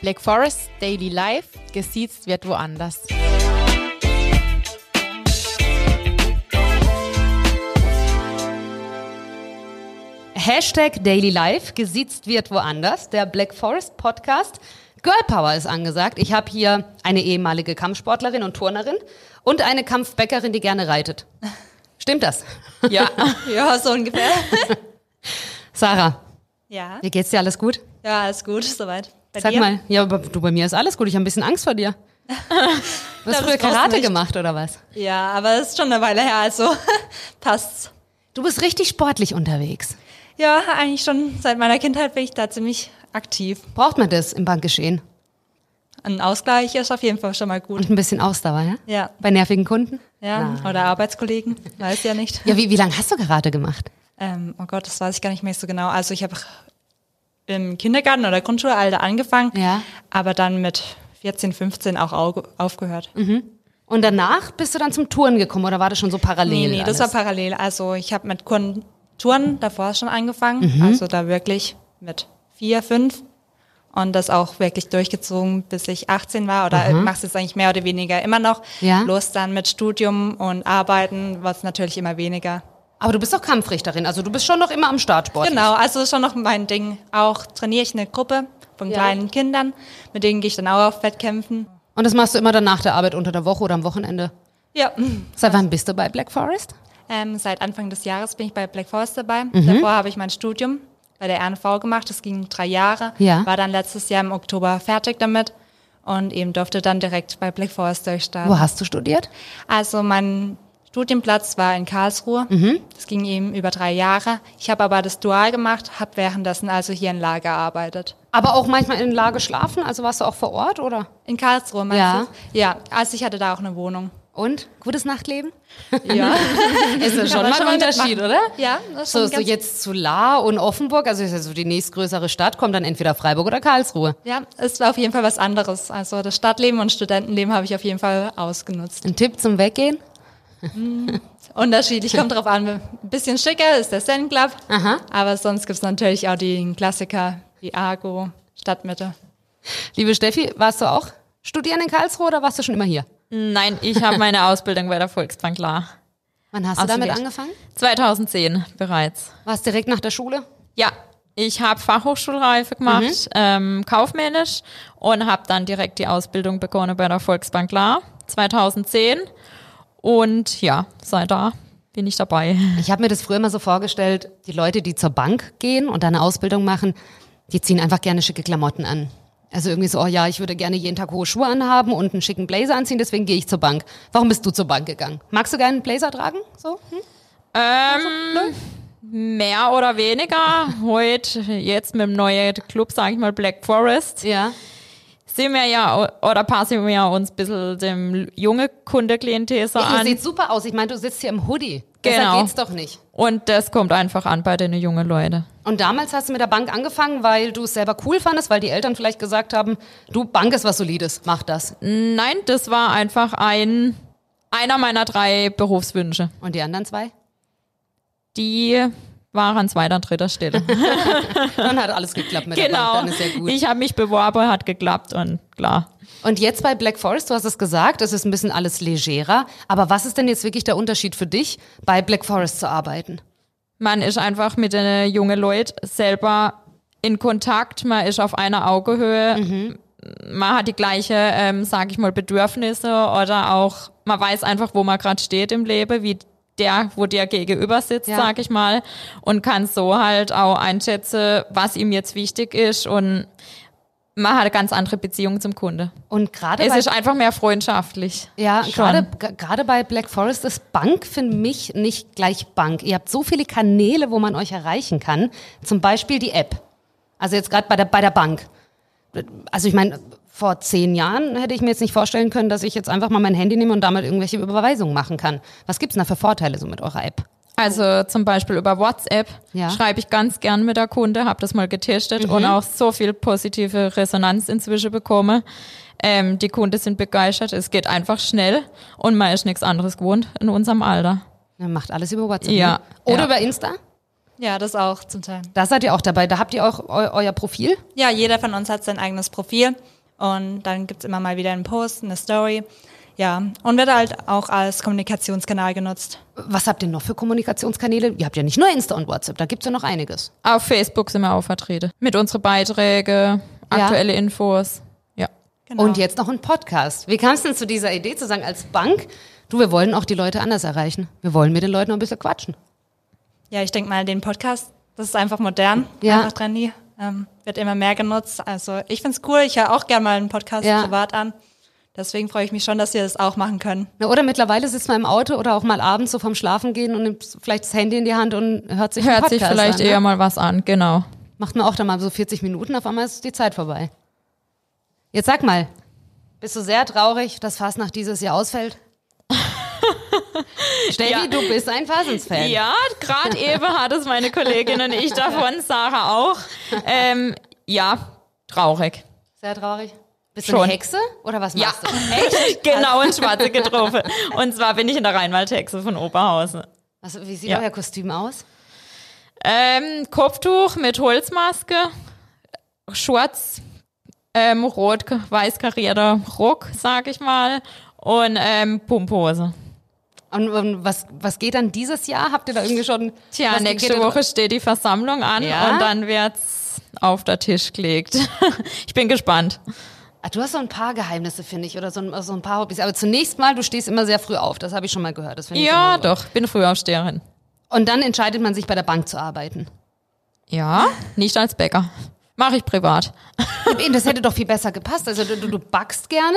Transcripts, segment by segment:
Black Forest Daily Life, gesiezt wird woanders. Hashtag Daily Life, gesiezt wird woanders, der Black Forest Podcast. Girl Power ist angesagt. Ich habe hier eine ehemalige Kampfsportlerin und Turnerin und eine Kampfbäckerin, die gerne reitet. Stimmt das? Ja, ja, so ungefähr. Sarah, Ja, wie geht's dir? Alles gut? ja, alles gut, soweit. Bei Sag dir? mal, ja, aber du, bei mir ist alles gut. Ich habe ein bisschen Angst vor dir. Du hast früher Karate gemacht oder was? Ja, aber es ist schon eine Weile her, also passt's. Du bist richtig sportlich unterwegs. Ja, eigentlich schon seit meiner Kindheit bin ich da ziemlich aktiv. Braucht man das im Bankgeschehen? Ein Ausgleich ist auf jeden Fall schon mal gut. Und ein bisschen Ausdauer, ja? Ja, Bei nervigen Kunden? ja, oder Arbeitskollegen, weiß ja nicht. Ja, wie, wie lange hast du Karate gemacht? Ähm, oh Gott, das weiß ich gar nicht mehr so genau. Also ich habe im Kindergarten oder Grundschulalter angefangen, Ja. aber dann mit 14, 15 auch au- aufgehört. Und danach bist du dann zum Touren gekommen oder war das schon so parallel? Nee, nee, das war alles? parallel. Also ich habe mit Kuren- Touren davor schon angefangen. Mhm. Also da wirklich mit vier, fünf. Und das auch wirklich durchgezogen, bis ich 18 war. Oder mache es jetzt eigentlich mehr oder weniger immer noch. Ja. Los dann mit Studium und Arbeiten, was natürlich immer weniger. Aber du bist doch Kampfrichterin, also du bist schon noch immer am Startsport. Genau, also ist schon noch mein Ding. Auch trainiere ich eine Gruppe von Ja. kleinen Kindern, mit denen gehe ich dann auch auf Wettkämpfen. Und das machst du immer dann nach der Arbeit unter der Woche oder am Wochenende. Ja, Seit wann bist du bei Black Forest? ähm, seit Anfang des Jahres bin ich bei Black Forest dabei. Mhm. Davor habe ich mein Studium bei der RNV gemacht. Das ging drei Jahre. Ja. War dann letztes Jahr im Oktober fertig damit und eben durfte dann direkt bei Black Forest durchstarten. Wo hast du studiert? Also mein Studienplatz war in Karlsruhe. Mhm. Das ging eben über drei Jahre. Ich habe aber das Dual gemacht, habe währenddessen also hier in Lager gearbeitet. Aber auch manchmal in Lage schlafen, also warst du auch vor Ort oder? In Karlsruhe, meinst Ja. du? Ja, also ich hatte da auch eine Wohnung. Und? Gutes Nachtleben? Ja, Ist das schon mal ein Unterschied, oder? ja das ist So, so jetzt zu La und Offenburg, also ist ja so die nächstgrößere Stadt, kommt dann entweder Freiburg oder Karlsruhe. Ja, es war auf jeden Fall was anderes. Also das Stadtleben und Studentenleben habe ich auf jeden Fall ausgenutzt. Ein Tipp zum Weggehen? Unterschiedlich, kommt drauf an. Ein bisschen schicker ist der Zen Club, Aha. aber sonst gibt's natürlich auch die Klassiker wie Argo, Stadtmitte. Liebe Steffi, warst du auch studieren in Karlsruhe oder warst du schon immer hier? Nein, ich habe meine Ausbildung bei der Volksbank La. Wann hast du Also damit angefangen? 2010 bereits. Warst direkt nach der Schule? Ja, ich habe Fachhochschulreife gemacht, ähm, kaufmännisch und habe dann direkt die Ausbildung begonnen bei der Volksbank La 2010. Und ja, seit da bin ich dabei. Ich habe mir das früher immer so vorgestellt, die Leute, die zur Bank gehen und da eine Ausbildung machen, die ziehen einfach gerne schicke Klamotten an. Also irgendwie so, oh ja, ich würde gerne jeden Tag hohe Schuhe anhaben und einen schicken Blazer anziehen, deswegen gehe ich zur Bank. Warum bist du zur Bank gegangen? Magst du gerne einen Blazer tragen? So? Hm? Ähm, mehr oder weniger. Heute, jetzt mit dem neuen Club, sage ich mal, Black Forest, Ja. Sind wir ja, oder passen wir uns ein bisschen dem junge Kundeklientel so ja an. seht super aus. Ich meine, du sitzt hier im Hoodie. Genau. geht's doch nicht. Und das kommt einfach an bei den jungen Leuten. Und damals hast du mit der Bank angefangen, weil du es selber cool fandest, weil die Eltern vielleicht gesagt haben, du, Bank ist was Solides, mach das. Nein, das war einfach ein, einer meiner drei Berufswünsche. Und die anderen zwei? Die waren an zweiter, dritter Stelle. Dann hat alles geklappt mit der Bank, genau. dann ist ja gut. Ich habe mich beworben, hat geklappt und klar. Und jetzt bei Black Forest, du hast es gesagt, es ist ein bisschen alles legerer. Aber was ist denn jetzt wirklich der Unterschied für dich, bei Black Forest zu arbeiten? Man ist einfach mit den jungen Leuten selber in Kontakt, man ist auf einer Augehöhe, man hat die gleiche, ähm, sage ich mal, Bedürfnisse oder auch, man weiß einfach, wo man gerade steht im Leben, wie der, wo der gegenüber sitzt, Ja. sag ich mal, und kann so halt auch einschätzen, was ihm jetzt wichtig ist und man hat eine ganz andere Beziehung zum Kunde. Und gerade Es ist einfach mehr freundschaftlich. ja, gerade gerade bei Black Forest ist Bank für mich nicht gleich Bank. Ihr habt so viele Kanäle, wo man euch erreichen kann. Zum Beispiel die App. Also jetzt gerade bei der bei der Bank. Also ich meine, vor zehn Jahren hätte ich mir jetzt nicht vorstellen können, dass ich jetzt einfach mal mein Handy nehme und damit irgendwelche Überweisungen machen kann. Was gibt's denn da für Vorteile so mit eurer App? Also zum Beispiel über WhatsApp Ja. schreibe ich ganz gern mit der Kunde, habe das mal getestet und auch so viel positive Resonanz inzwischen bekommen. Ähm, die Kunden sind begeistert, es geht einfach schnell und man ist nichts anderes gewohnt in unserem Alter. Man macht alles über WhatsApp. Ja, Ne? Oder ja. über Insta? Ja, das auch zum Teil. Da seid ihr auch dabei. Da habt ihr auch eu euer Profil. Ja, jeder von uns hat sein eigenes Profil und dann gibt's immer mal wieder einen Post, eine Story. Ja, und wird halt auch als Kommunikationskanal genutzt. Was habt ihr noch für Kommunikationskanäle? Ihr habt ja nicht nur Insta und WhatsApp, da gibt's ja noch einiges. Auf Facebook sind wir auch vertreten. Mit unseren Beiträge, aktuelle Infos. Ja. Genau. Und jetzt noch ein Podcast. Wie kam es denn zu dieser Idee zu sagen, als Bank, du, wir wollen auch die Leute anders erreichen. Wir wollen mit den Leuten noch ein bisschen quatschen. Ja, ich denke mal, den Podcast, das ist einfach modern, Ja. einfach trendy, ähm, wird immer mehr genutzt. Also ich find's cool, ich höre auch gerne mal einen Podcast Ja. privat an. Deswegen freue ich mich schon, dass wir das auch machen können. Na, oder mittlerweile sitzt man im Auto oder auch mal abends so vorm Schlafen gehen und nimmt vielleicht das Handy in die Hand und hört sich Hört sich vielleicht an, ne? eher mal was an, genau. Macht man auch dann mal so 40 Minuten, auf einmal ist die Zeit vorbei. Jetzt sag mal, bist du sehr traurig, dass Fastnacht dieses Jahr ausfällt? Steffi, Ja. du bist ein Fasensfan. Ja, gerade eben hat es meine Kollegin und ich davon, Sarah auch. Ähm, ja, traurig. Sehr traurig. Bist du Schon. eine Hexe oder was Ja, machst du? echt? genau, in Schwarze getroffen. Und zwar bin ich in der Rheinwaldhexe von Oberhausen. Also, wie sieht Ja. euer Kostüm aus? Ähm, Kopftuch mit Holzmaske, schwarz, ähm, rot, weiß karierter Rock, sag ich mal, und ähm, Pumphose. Und, und was, was geht dann dieses Jahr? Habt ihr da irgendwie schon. Tja, nächste Woche steht die Versammlung an Ja? und dann wird's auf der Tisch gelegt. ich bin gespannt. Ah, du hast so ein paar Geheimnisse, finde ich, oder so ein, so ein paar Hobbys. Aber zunächst mal, du stehst immer sehr früh auf. Das habe ich schon mal gehört. Ja, so. doch, bin Frühaufsteherin. Und dann entscheidet man sich, bei der Bank zu arbeiten. Ja, nicht als Bäcker. Mache ich privat. Eben, das hätte doch viel besser gepasst. Also du, du, du backst gerne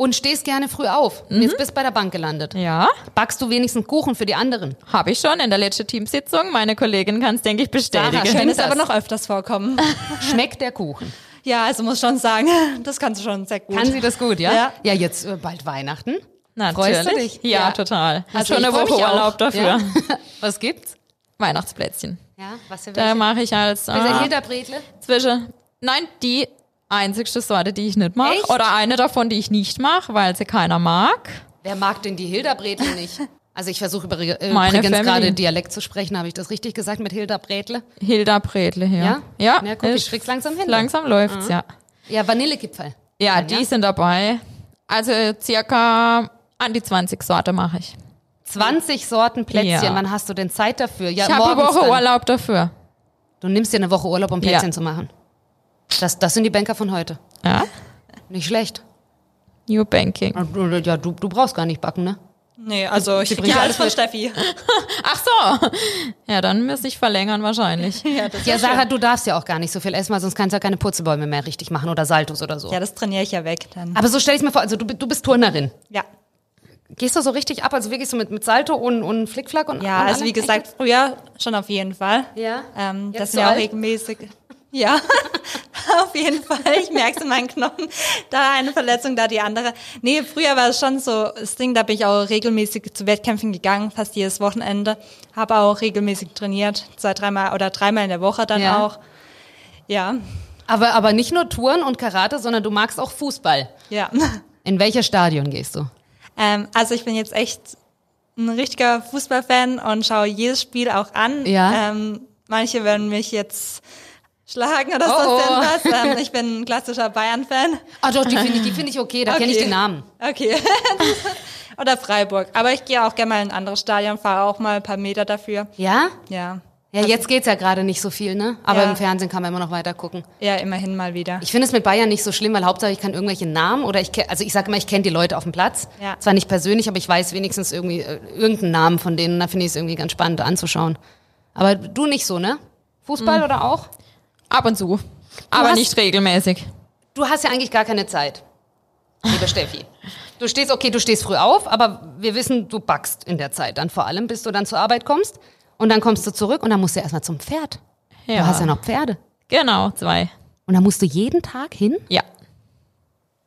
und stehst gerne früh auf. Und jetzt bist du bei der Bank gelandet. Ja, Backst du wenigstens Kuchen für die anderen? habe ich schon in der letzten Teamsitzung. Meine Kollegin kann es, denke ich, bestätigen. Sarah, es aber noch öfters vorkommen. Schmeckt der Kuchen? ja, also muss schon sagen, das kannst du schon sehr gut. Kann sie das gut, ja? Ja. Ja, jetzt äh, bald Weihnachten. Natürlich. Freust du dich? Ja, Ja. total. Hast Also schon eine Woche. Urlaub dafür. Ja. Was gibt's? Weihnachtsplätzchen. Ja, was für Da welche? mache ich als äh, Hinterbretle? zwischen. Nein, die einzigste Sorte, die ich nicht mache. Oder eine davon, die ich nicht mache, weil sie keiner mag. Wer mag denn die Hilda-Bretle nicht? Also ich versuche über, äh, Meine übrigens Family. gerade Dialekt zu sprechen. Habe ich das richtig gesagt mit Hilda Bretle? Hilda Bredle hier. Ja? Ja, Ja, guck, ich krieg's langsam hin. Langsam läuft's, ja. Ja, Vanillegipfel. Ja, die sind dabei. Also circa an die 20 Sorte mache ich. 20 Sorten Plätzchen. Ja. Wann hast du denn Zeit dafür? Ja, ich habe eine Woche dann. Urlaub dafür. Du nimmst dir eine Woche Urlaub, um Plätzchen Ja. zu machen. Das, das sind die Banker von heute. Ja. Nicht schlecht. New Banking. Ja, du, du brauchst gar nicht backen, ne? Nee, also ich bringt kriege alles von Steffi. Ach so. Ja, dann müsste ich verlängern wahrscheinlich. Ja, das, Ja, Sarah, du darfst ja auch gar nicht so viel essen, weil sonst kannst du ja keine Purzelbäume mehr richtig machen oder Saltos oder so. ja, das trainiere ich ja weg dann. Aber so stell ich mir vor, also du, du bist Turnerin. Ja. Gehst du so richtig ab, also wirklich so mit, mit Salto und, und Flickflack und Ja, und also wie gesagt, früher schon auf jeden Fall. Ja. Ähm, Jetzt das sind ja auch regelmäßig. Ja, auf jeden Fall. Ich merke es in meinen Knochen. Da eine Verletzung, da die andere. Nee, früher war es schon so das Ding, da bin ich auch regelmäßig zu Wettkämpfen gegangen, fast jedes Wochenende. Habe auch regelmäßig trainiert, zwei, dreimal oder dreimal in der Woche dann Ja. auch. Ja, Aber, aber nicht nur Touren und Karate, sondern du magst auch Fußball. ja. In welches Stadion gehst du? Ähm, also ich bin jetzt echt ein richtiger Fußballfan und schaue jedes Spiel auch an. Ja. Ähm, manche werden mich jetzt schlagen oder Oh, sonst oh. irgendwas. Ähm, ich bin ein klassischer Bayern-Fan. Ah doch, die finde ich, die finde ich okay, da kenne ich Okay. den Namen. Okay. oder Freiburg. Aber ich gehe auch gerne mal in ein anderes Stadion, fahre auch mal ein paar Meter dafür. Ja? Ja. Ja, jetzt geht's ja gerade nicht so viel, ne? Aber Ja. im Fernsehen kann man immer noch weiter gucken. Ja, immerhin mal wieder. Ich finde es mit Bayern nicht so schlimm, weil Hauptsache ich kann irgendwelche Namen oder ich also ich sage immer, ich kenne die Leute auf dem Platz. Ja. Zwar nicht persönlich, aber ich weiß wenigstens irgendwie äh, irgendeinen Namen von denen. Da finde ich es irgendwie ganz spannend anzuschauen. Aber du nicht so, ne? Fußball oder auch? Ab und zu. Aber hast- nicht regelmäßig. Du hast ja eigentlich gar keine Zeit, liebe Steffi. Du stehst, okay, du stehst früh auf, aber wir wissen, du backst in der Zeit dann vor allem, bis du dann zur Arbeit kommst. Und dann kommst du zurück und dann musst du erstmal zum Pferd. Du hast ja noch Pferde. Genau, zwei. Und dann musst du jeden Tag hin? Ja.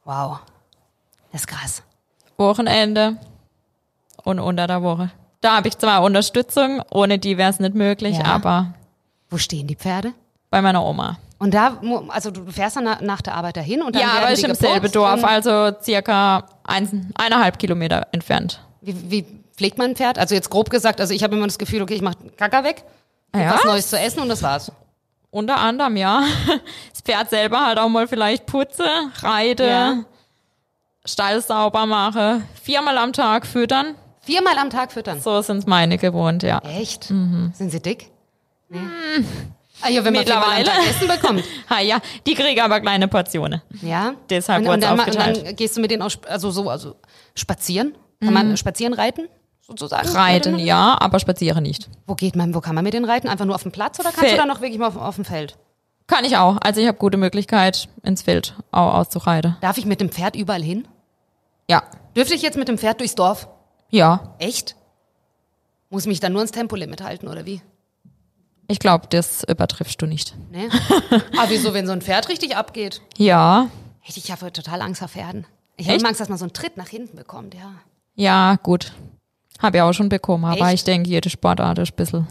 Wow. Das ist krass. Wochenende und unter der Woche. Da habe ich zwar Unterstützung, ohne die wäre es nicht möglich, Ja. aber Wo stehen die Pferde? Bei meiner Oma. Und da, also du fährst dann na- nach der Arbeit dahin und dann Ja, aber ist im selben Dorf, also circa eins, eineinhalb Kilometer entfernt. Wie, wie pflegt man ein Pferd? Also jetzt grob gesagt, also ich habe immer das Gefühl, okay, ich mache Kacker weg, Ja, was Neues zu essen und das war's. unter anderem, ja. Das Pferd selber halt auch mal vielleicht putze, reite, Ja. Stall sauber mache, viermal am Tag füttern. Viermal am Tag füttern. So sind meine gewohnt, ja. Echt? Sind sie dick? Nee. Ah, ja, wenn man Mittlerweile. Essen bekommt. Ha, ja, die kriegen aber kleine Portionen. Ja. Deshalb wurd's dann, ma- und aufgeteilt. dann gehst du mit denen auch, also so, also spazieren? Kann man spazieren reiten? Sozusagen? Reiten, ja, aber spazieren nicht. Wo geht man, wo kann man mit denen reiten? Einfach nur auf dem Platz oder kannst Feld. du dann noch wirklich mal auf, auf dem Feld? Kann ich auch. Also ich habe gute Möglichkeit, ins Feld auch auszureiten. Darf ich mit dem Pferd überall hin? Ja. Dürfte ich jetzt mit dem Pferd durchs Dorf? Ja. Echt? Muss mich dann nur ans Tempolimit halten, oder wie? Ich glaube, das übertriffst du nicht. Ne? Aber wieso, wenn so ein Pferd richtig abgeht? Ja. Echt, ich habe total Angst vor Pferden. Ich habe Angst, dass man so einen Tritt nach hinten bekommt, ja. Ja, gut. Habe ich auch schon bekommen, aber Echt? ich denke, jede Sportart ist ein bisschen.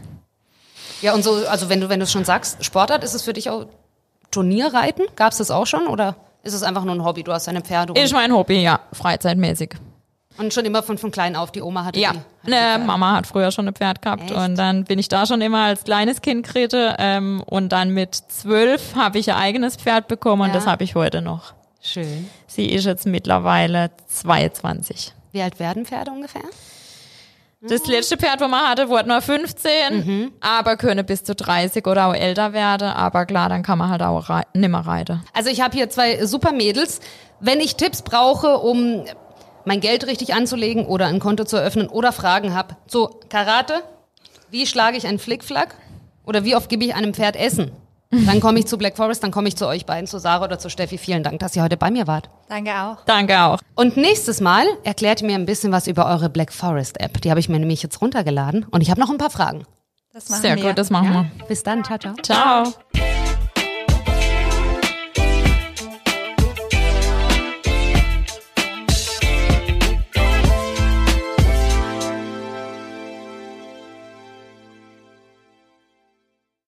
Ja, und so, also wenn du, wenn du es schon sagst, Sportart, ist es für dich auch Turnierreiten? Gab es das auch schon? Oder ist es einfach nur ein Hobby? Du hast deine Pferde Ist mein Hobby, ja, freizeitmäßig. Und schon immer von, von klein auf, die Oma hatte Ja, die. die ne. Mama hat früher schon ein Pferd gehabt Echt? und dann bin ich da schon immer als kleines Kind geritten ähm, und dann mit zwölf habe ich ein eigenes Pferd bekommen und Ja. das habe ich heute noch. Schön. Sie ist jetzt mittlerweile 22. Wie alt werden Pferde ungefähr? Das letzte Pferd, wo man hatte, wurde nur 15, aber könne bis zu 30 oder auch älter werden. Aber klar, dann kann man halt auch rei nimmer reiten. Also ich habe hier zwei super Mädels. Wenn ich Tipps brauche, um mein Geld richtig anzulegen oder ein Konto zu eröffnen oder Fragen habe, so Karate, wie schlage ich einen Flickflack oder wie oft gebe ich einem Pferd Essen? Dann komme ich zu Black Forest, dann komme ich zu euch beiden, zu Sarah oder zu Steffi. Vielen Dank, dass ihr heute bei mir wart. Danke auch. Danke auch. Und nächstes Mal erklärt ihr mir ein bisschen was über eure Black Forest App. Die habe ich mir nämlich jetzt runtergeladen und ich habe noch ein paar Fragen. Das machen Sehr wir. gut, das machen wir. Bis dann, ciao, ciao. Ciao.